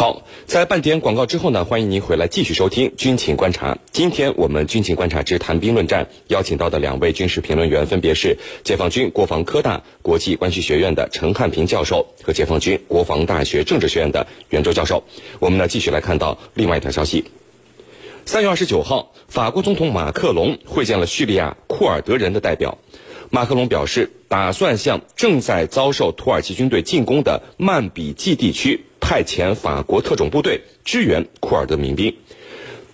好，在半点广告之后呢，欢迎您回来继续收听军情观察。今天我们军情观察之谈兵论战邀请到的两位军事评论员分别是解放军国防科大国际关系学院的陈汉平教授和解放军国防大学政治学院的袁周教授。我们呢继续来看到另外一条消息。三月二十九号，法国总统马克龙会见了叙利亚库尔德人的代表。马克龙表示，打算向正在遭受土耳其军队进攻的曼比季地区派遣法国特种部队支援库尔德民兵。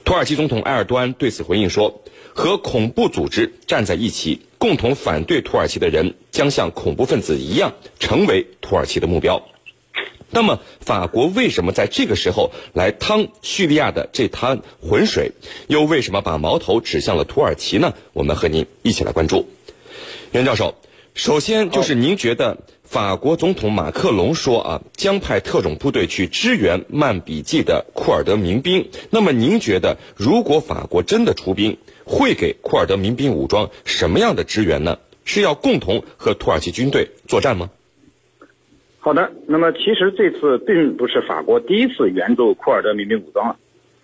土耳其总统埃尔多安对此回应说：“和恐怖组织站在一起，共同反对土耳其的人将像恐怖分子一样成为土耳其的目标。”那么，法国为什么在这个时候来趟叙利亚的这滩浑水？又为什么把矛头指向了土耳其呢？我们和您一起来关注。袁教授，首先就是您觉得法国总统马克龙说啊，将派特种部队去支援曼比季的库尔德民兵。那么您觉得，如果法国真的出兵，会给库尔德民兵武装什么样的支援呢？是要共同和土耳其军队作战吗？好的，那么其实这次并不是法国第一次援助库尔德民兵武装了。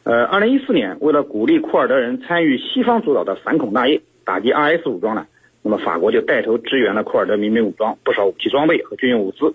呃，二零一四年，为了鼓励库尔德人参与西方主导的反恐大业，打击 IS 武装呢。那么法国就带头支援了库尔德民兵武装不少武器装备和军用物资。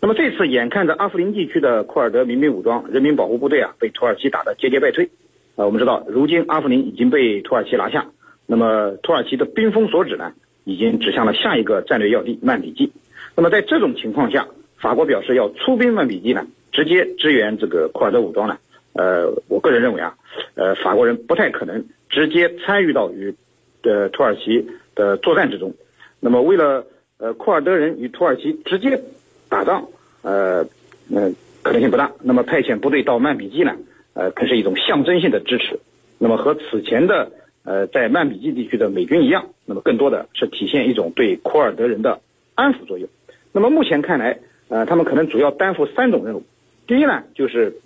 那么这次眼看着阿夫林地区的库尔德民兵武装人民保护部队啊被土耳其打得节节败退，啊，我们知道如今阿夫林已经被土耳其拿下，那么土耳其的兵锋所指呢，已经指向了下一个战略要地曼比季。那么在这种情况下，法国表示要出兵曼比季呢，直接支援这个库尔德武装呢，呃，我个人认为啊，呃，法国人不太可能直接参与到与的土耳其。的作战之中，那么为了呃库尔德人与土耳其直接打仗，呃嗯可能性不大。那么派遣部队到曼比季呢，呃更是一种象征性的支持。那么和此前的呃在曼比季地区的美军一样，那么更多的是体现一种对库尔德人的安抚作用。那么目前看来，呃他们可能主要担负三种任务。第一呢，就是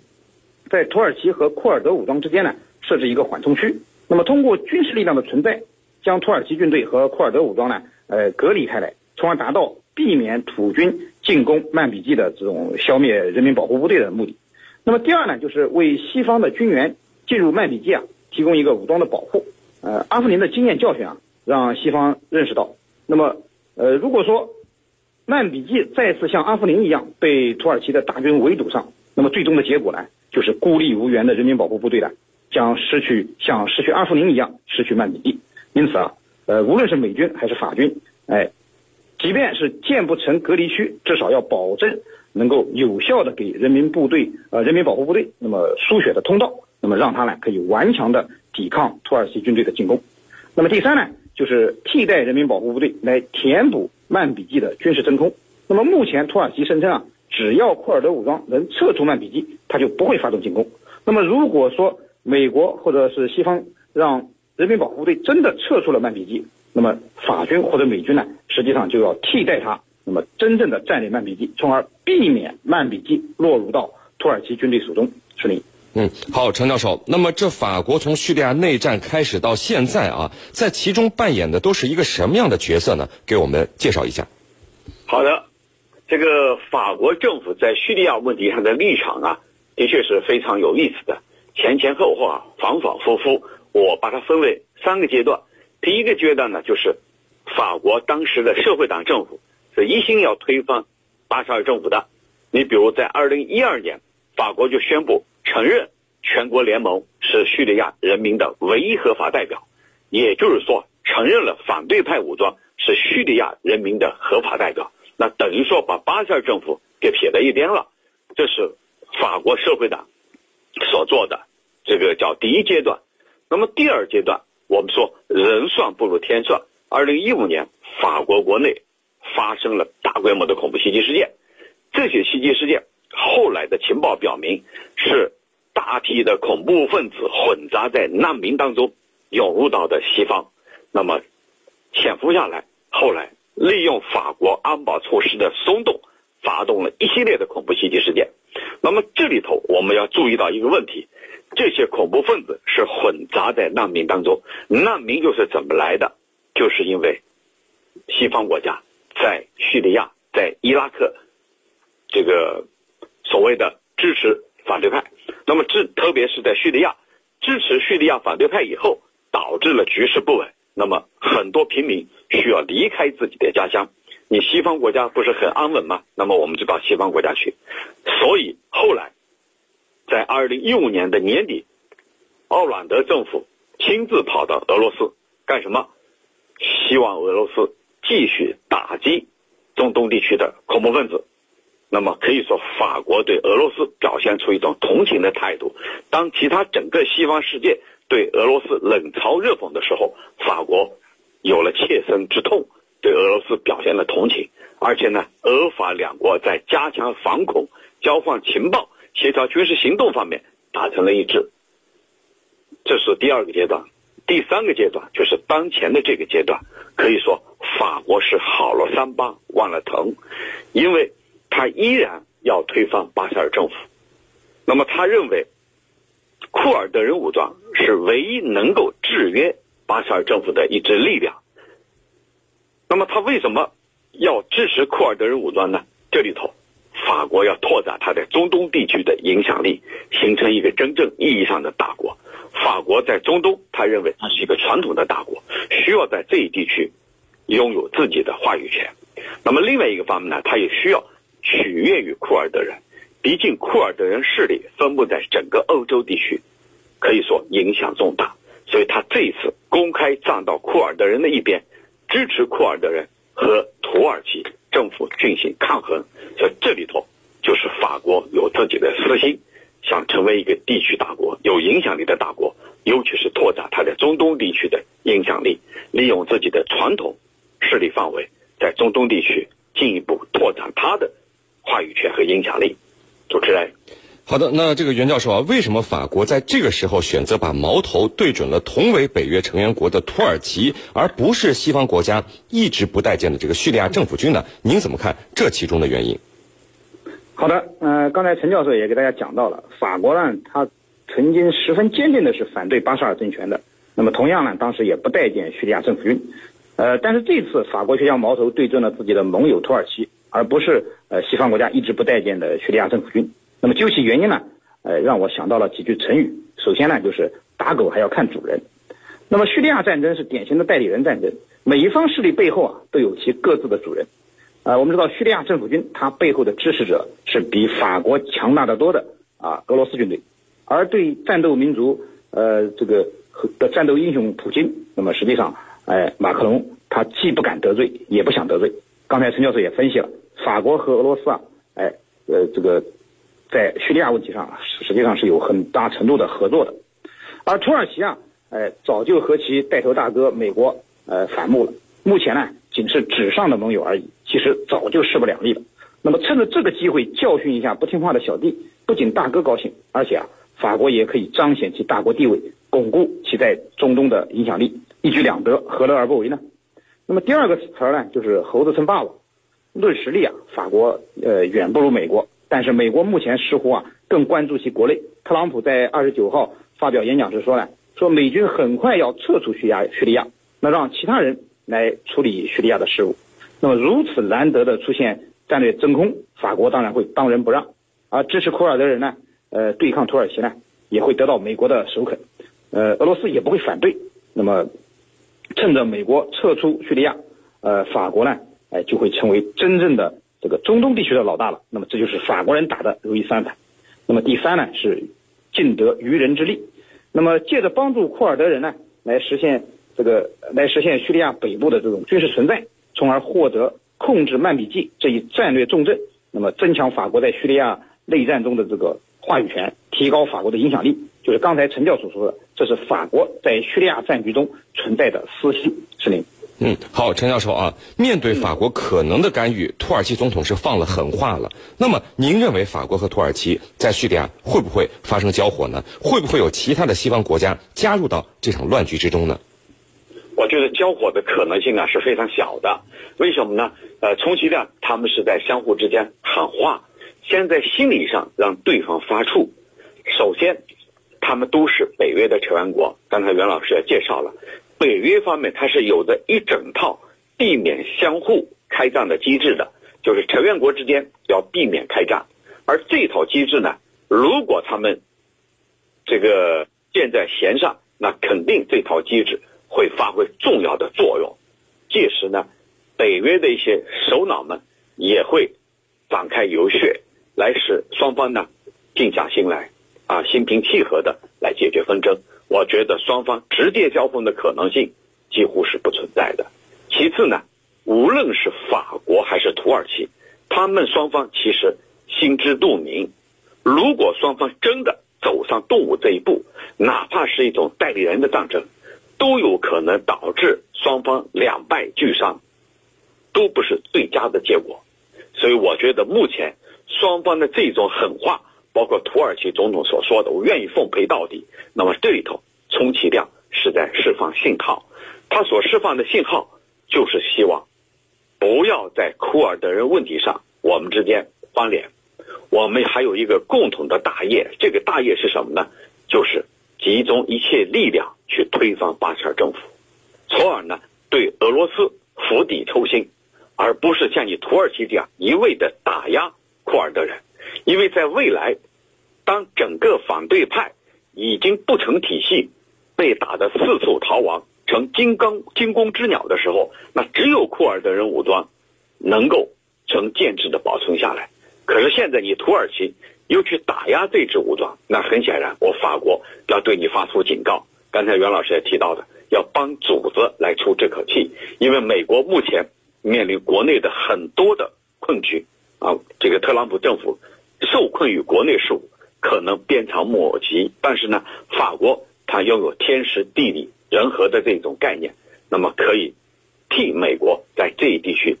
在土耳其和库尔德武装之间呢设置一个缓冲区。那么通过军事力量的存在。将土耳其军队和库尔德武装呢，呃，隔离开来，从而达到避免土军进攻曼比季的这种消灭人民保护部队的目的。那么第二呢，就是为西方的军援进入曼比季啊提供一个武装的保护。呃，阿夫林的经验教训啊，让西方认识到，那么呃，如果说曼比季再次像阿夫林一样被土耳其的大军围堵上，那么最终的结果呢，就是孤立无援的人民保护部队呢，将失去像失去阿夫林一样失去曼比季。因此啊，呃，无论是美军还是法军，哎，即便是建不成隔离区，至少要保证能够有效的给人民部队呃人民保护部队那么输血的通道，那么让他呢可以顽强的抵抗土耳其军队的进攻。那么第三呢，就是替代人民保护部队来填补曼比季的军事真空。那么目前土耳其声称啊，只要库尔德武装能撤出曼比季，他就不会发动进攻。那么如果说美国或者是西方让人民保护队真的撤出了曼比季，那么法军或者美军呢，实际上就要替代他，那么真正的占领曼比季，从而避免曼比季落入到土耳其军队手中。是你。嗯，好，陈教授。那么这法国从叙利亚内战开始到现在啊，在其中扮演的都是一个什么样的角色呢？给我们介绍一下。好的，这个法国政府在叙利亚问题上的立场啊，的确是非常有意思的，前前后后啊，反反复复。我把它分为三个阶段，第一个阶段呢，就是法国当时的社会党政府是一心要推翻巴沙尔政府的。你比如在二零一二年，法国就宣布承认全国联盟是叙利亚人民的唯一合法代表，也就是说承认了反对派武装是叙利亚人民的合法代表，那等于说把巴沙尔政府给撇在一边了。这是法国社会党所做的，这个叫第一阶段。那么第二阶段，我们说人算不如天算。二零一五年，法国国内发生了大规模的恐怖袭击事件，这些袭击事件后来的情报表明是大批的恐怖分子混杂在难民当中涌入到的西方，那么潜伏下来，后来利用法国安保措施的松动，发动了一系列的恐怖袭击事件。那么这里头我们要注意到一个问题。这些恐怖分子是混杂在难民当中，难民又是怎么来的？就是因为西方国家在叙利亚、在伊拉克这个所谓的支持反对派。那么支特别是在叙利亚支持叙利亚反对派以后，导致了局势不稳。那么很多平民需要离开自己的家乡。你西方国家不是很安稳吗？那么我们就到西方国家去。所以后来，在二零一五年的年底，奥朗德政府亲自跑到俄罗斯干什么？希望俄罗斯继续打击中东地区的恐怖分子。那么可以说，法国对俄罗斯表现出一种同情的态度。当其他整个西方世界对俄罗斯冷嘲热讽的时候，法国有了切身之痛。对俄罗斯表现了同情，而且呢，俄法两国在加强防恐、交换情报、协调军事行动方面达成了一致。这是第二个阶段，第三个阶段就是当前的这个阶段，可以说法国是好了伤疤忘了疼，因为他依然要推翻巴塞尔政府。那么他认为，库尔德人武装是唯一能够制约巴塞尔政府的一支力量。那么他为什么要支持库尔德人武装呢？这里头，法国要拓展它在中东地区的影响力，形成一个真正意义上的大国。法国在中东，他认为它是一个传统的大国，需要在这一地区拥有自己的话语权。那么另外一个方面呢，他也需要取悦于库尔德人，毕竟库尔德人势力分布在整个欧洲地区，可以说影响重大。所以他这一次公开站到库尔德人的一边。支持库尔德人和土耳其政府进行抗衡，在这里头就是法国有自己的私心，想成为一个地区大国、有影响力的大国，尤其是拓展它在中东地区的影响力，利用自己的传统势力范围，在中东地区进一步拓展它的话语权和影响力。主持人。好的，那这个袁教授啊，为什么法国在这个时候选择把矛头对准了同为北约成员国的土耳其，而不是西方国家一直不待见的这个叙利亚政府军呢？您怎么看这其中的原因？好的，呃，刚才陈教授也给大家讲到了，法国呢，他曾经十分坚定的是反对巴沙尔政权的，那么同样呢，当时也不待见叙利亚政府军，呃，但是这次法国却将矛头对准了自己的盟友土耳其，而不是呃西方国家一直不待见的叙利亚政府军。那么究其原因呢？呃，让我想到了几句成语。首先呢，就是打狗还要看主人。那么叙利亚战争是典型的代理人战争，每一方势力背后啊都有其各自的主人。啊，我们知道叙利亚政府军它背后的支持者是比法国强大的多的啊俄罗斯军队，而对战斗民族呃这个的战斗英雄普京，那么实际上哎马克龙他既不敢得罪，也不想得罪。刚才陈教授也分析了，法国和俄罗斯啊，哎呃这个。在叙利亚问题上，实际上是有很大程度的合作的，而土耳其啊，哎，早就和其带头大哥美国呃反目了。目前呢，仅是纸上的盟友而已，其实早就势不两立了。那么趁着这个机会教训一下不听话的小弟，不仅大哥高兴，而且啊，法国也可以彰显其大国地位，巩固其在中东的影响力，一举两得，何乐而不为呢？那么第二个词儿呢，就是猴子称霸王。论实力啊，法国呃远不如美国。但是美国目前似乎啊更关注其国内。特朗普在二十九号发表演讲时说呢，说美军很快要撤出叙利亚，叙利亚，那让其他人来处理叙利亚的事务。那么如此难得的出现战略真空，法国当然会当仁不让。而支持库尔德人呢，呃，对抗土耳其呢，也会得到美国的首肯。呃，俄罗斯也不会反对。那么趁着美国撤出叙利亚，呃，法国呢，哎，就会成为真正的。这个中东地区的老大了，那么这就是法国人打的如意算盘。那么第三呢是尽得渔人之利，那么借着帮助库尔德人呢来实现这个来实现叙利亚北部的这种军事存在，从而获得控制曼比季这一战略重镇，那么增强法国在叙利亚内战中的这个话语权，提高法国的影响力。就是刚才陈教授说的，这是法国在叙利亚战局中存在的私心。是您。嗯，好，陈教授啊，面对法国可能的干预，土耳其总统是放了狠话了。那么，您认为法国和土耳其在叙利亚会不会发生交火呢？会不会有其他的西方国家加入到这场乱局之中呢？我觉得交火的可能性呢是非常小的。为什么呢？呃，充其量他们是在相互之间喊话，先在心理上让对方发怵。首先，他们都是北约的成员国，刚才袁老师也介绍了。北约方面，它是有着一整套避免相互开战的机制的，就是成员国之间要避免开战，而这套机制呢，如果他们这个箭在弦上，那肯定这套机制会发挥重要的作用。届时呢，北约的一些首脑们也会展开游说，来使双方呢静下心来啊，心平气和的来解决纷争。我觉得双方直接交锋的可能性几乎是不存在的。其次呢，无论是法国还是土耳其，他们双方其实心知肚明，如果双方真的走上动武这一步，哪怕是一种代理人的战争，都有可能导致双方两败俱伤，都不是最佳的结果。所以我觉得目前双方的这种狠话。包括土耳其总统所说的“我愿意奉陪到底”，那么这里头，充其量是在释放信号。他所释放的信号，就是希望不要在库尔德人问题上我们之间翻脸。我们还有一个共同的大业，这个大业是什么呢？就是集中一切力量去推翻巴沙尔政府，从而呢对俄罗斯釜底抽薪，而不是像你土耳其这样一味的打压库尔德人。因为在未来，当整个反对派已经不成体系，被打得四处逃亡，成金刚惊弓之鸟的时候，那只有库尔德人武装能够成建制的保存下来。可是现在你土耳其又去打压这支武装，那很显然，我法国要对你发出警告。刚才袁老师也提到的，要帮主子来出这口气，因为美国目前面临国内的很多的困局啊，这个特朗普政府。受困于国内事务，可能鞭长莫及。但是呢，法国它拥有天时地利人和的这种概念，那么可以替美国在这一地区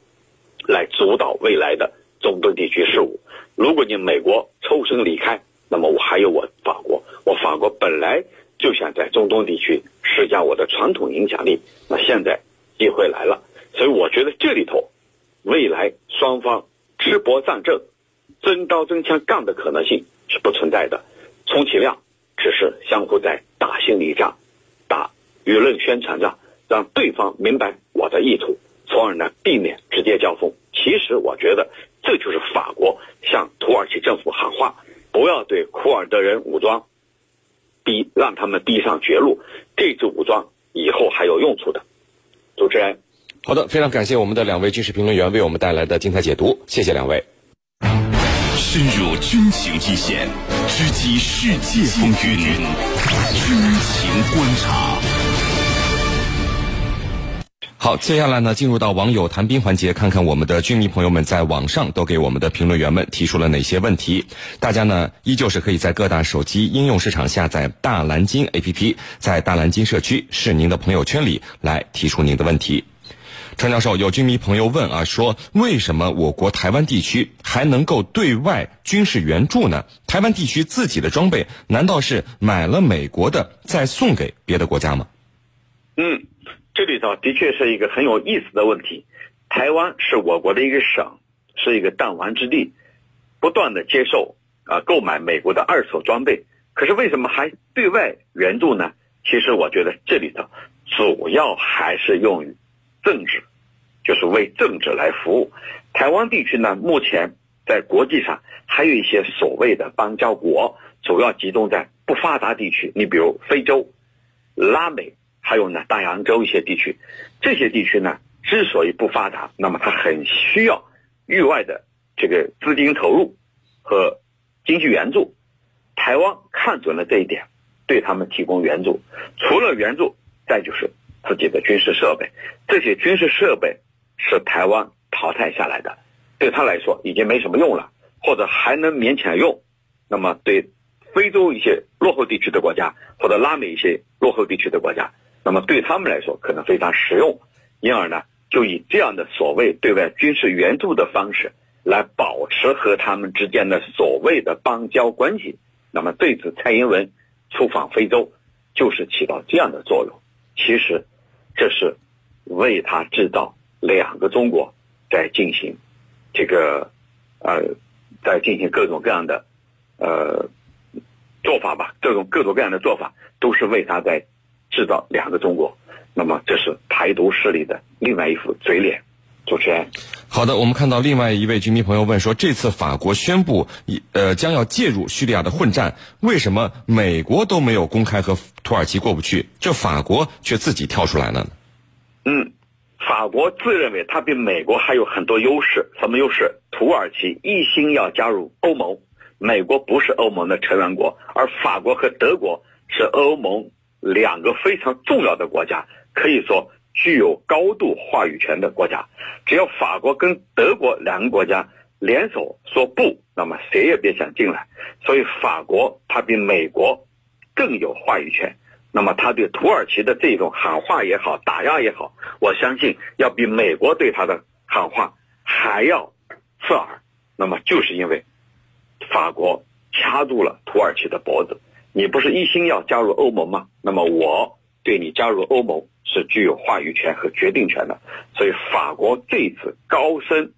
来主导未来的中东地区事务。如果你美国抽身离开，那么我还有我法国，我法国本来就想在中东地区施加我的传统影响力，那现在机会来了，所以我觉得这里头未来双方吃搏战争。真刀真枪干的可能性是不存在的，充其量只是相互在打心理战、打舆论宣传战，让对方明白我的意图，从而呢避免直接交锋。其实我觉得这就是法国向土耳其政府喊话，不要对库尔德人武装逼让他们逼上绝路，这支武装以后还有用处的。主持人，好的，非常感谢我们的两位军事评论员为我们带来的精彩解读，谢谢两位。深入军情一线，直击世界风云，军情观察。好，接下来呢，进入到网友谈兵环节，看看我们的军迷朋友们在网上都给我们的评论员们提出了哪些问题。大家呢，依旧是可以在各大手机应用市场下载大蓝鲸 APP，在大蓝鲸社区是您的朋友圈里来提出您的问题。陈教授，有军迷朋友问啊，说为什么我国台湾地区还能够对外军事援助呢？台湾地区自己的装备难道是买了美国的再送给别的国家吗？嗯，这里头的确是一个很有意思的问题。台湾是我国的一个省，是一个弹丸之地，不断的接受啊购买美国的二手装备，可是为什么还对外援助呢？其实我觉得这里头主要还是用于。政治，就是为政治来服务。台湾地区呢，目前在国际上还有一些所谓的邦交国，主要集中在不发达地区。你比如非洲、拉美，还有呢大洋洲一些地区。这些地区呢，之所以不发达，那么它很需要域外的这个资金投入和经济援助。台湾看准了这一点，对他们提供援助。除了援助，再就是。自己的军事设备，这些军事设备是台湾淘汰下来的，对他来说已经没什么用了，或者还能勉强用。那么对非洲一些落后地区的国家，或者拉美一些落后地区的国家，那么对他们来说可能非常实用。因而呢，就以这样的所谓对外军事援助的方式来保持和他们之间的所谓的邦交关系。那么这次蔡英文出访非洲，就是起到这样的作用。其实。这是为他制造两个中国，在进行这个呃，在进行各种各样的呃做法吧，这种各种各样的做法都是为他在制造两个中国。那么这是台独势力的另外一副嘴脸。主持人，好的，我们看到另外一位居民朋友问说，这次法国宣布呃将要介入叙利亚的混战，为什么美国都没有公开和土耳其过不去，这法国却自己跳出来了呢？嗯，法国自认为它比美国还有很多优势，什么优势？土耳其一心要加入欧盟，美国不是欧盟的成员国，而法国和德国是欧盟两个非常重要的国家，可以说。具有高度话语权的国家，只要法国跟德国两个国家联手说不，那么谁也别想进来。所以法国它比美国更有话语权。那么他对土耳其的这种喊话也好，打压也好，我相信要比美国对他的喊话还要刺耳。那么就是因为法国掐住了土耳其的脖子，你不是一心要加入欧盟吗？那么我对你加入欧盟。是具有话语权和决定权的，所以法国这次高声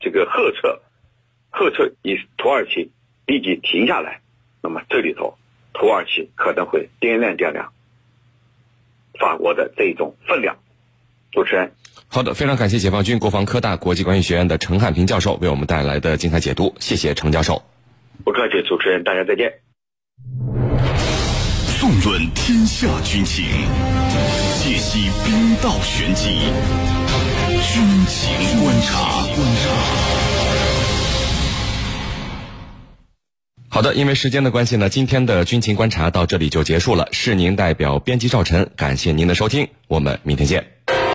这个呵斥，呵斥以土耳其立即停下来，那么这里头土耳其可能会掂量掂量法国的这种分量。主持人，好的，非常感谢解放军国防科大国际关系学院的陈汉平教授为我们带来的精彩解读，谢谢陈教授。不客气，主持人，大家再见。纵论天下军情。解析兵道玄机，军情观察。好的，因为时间的关系呢，今天的军情观察到这里就结束了。是您代表编辑赵晨，感谢您的收听，我们明天见。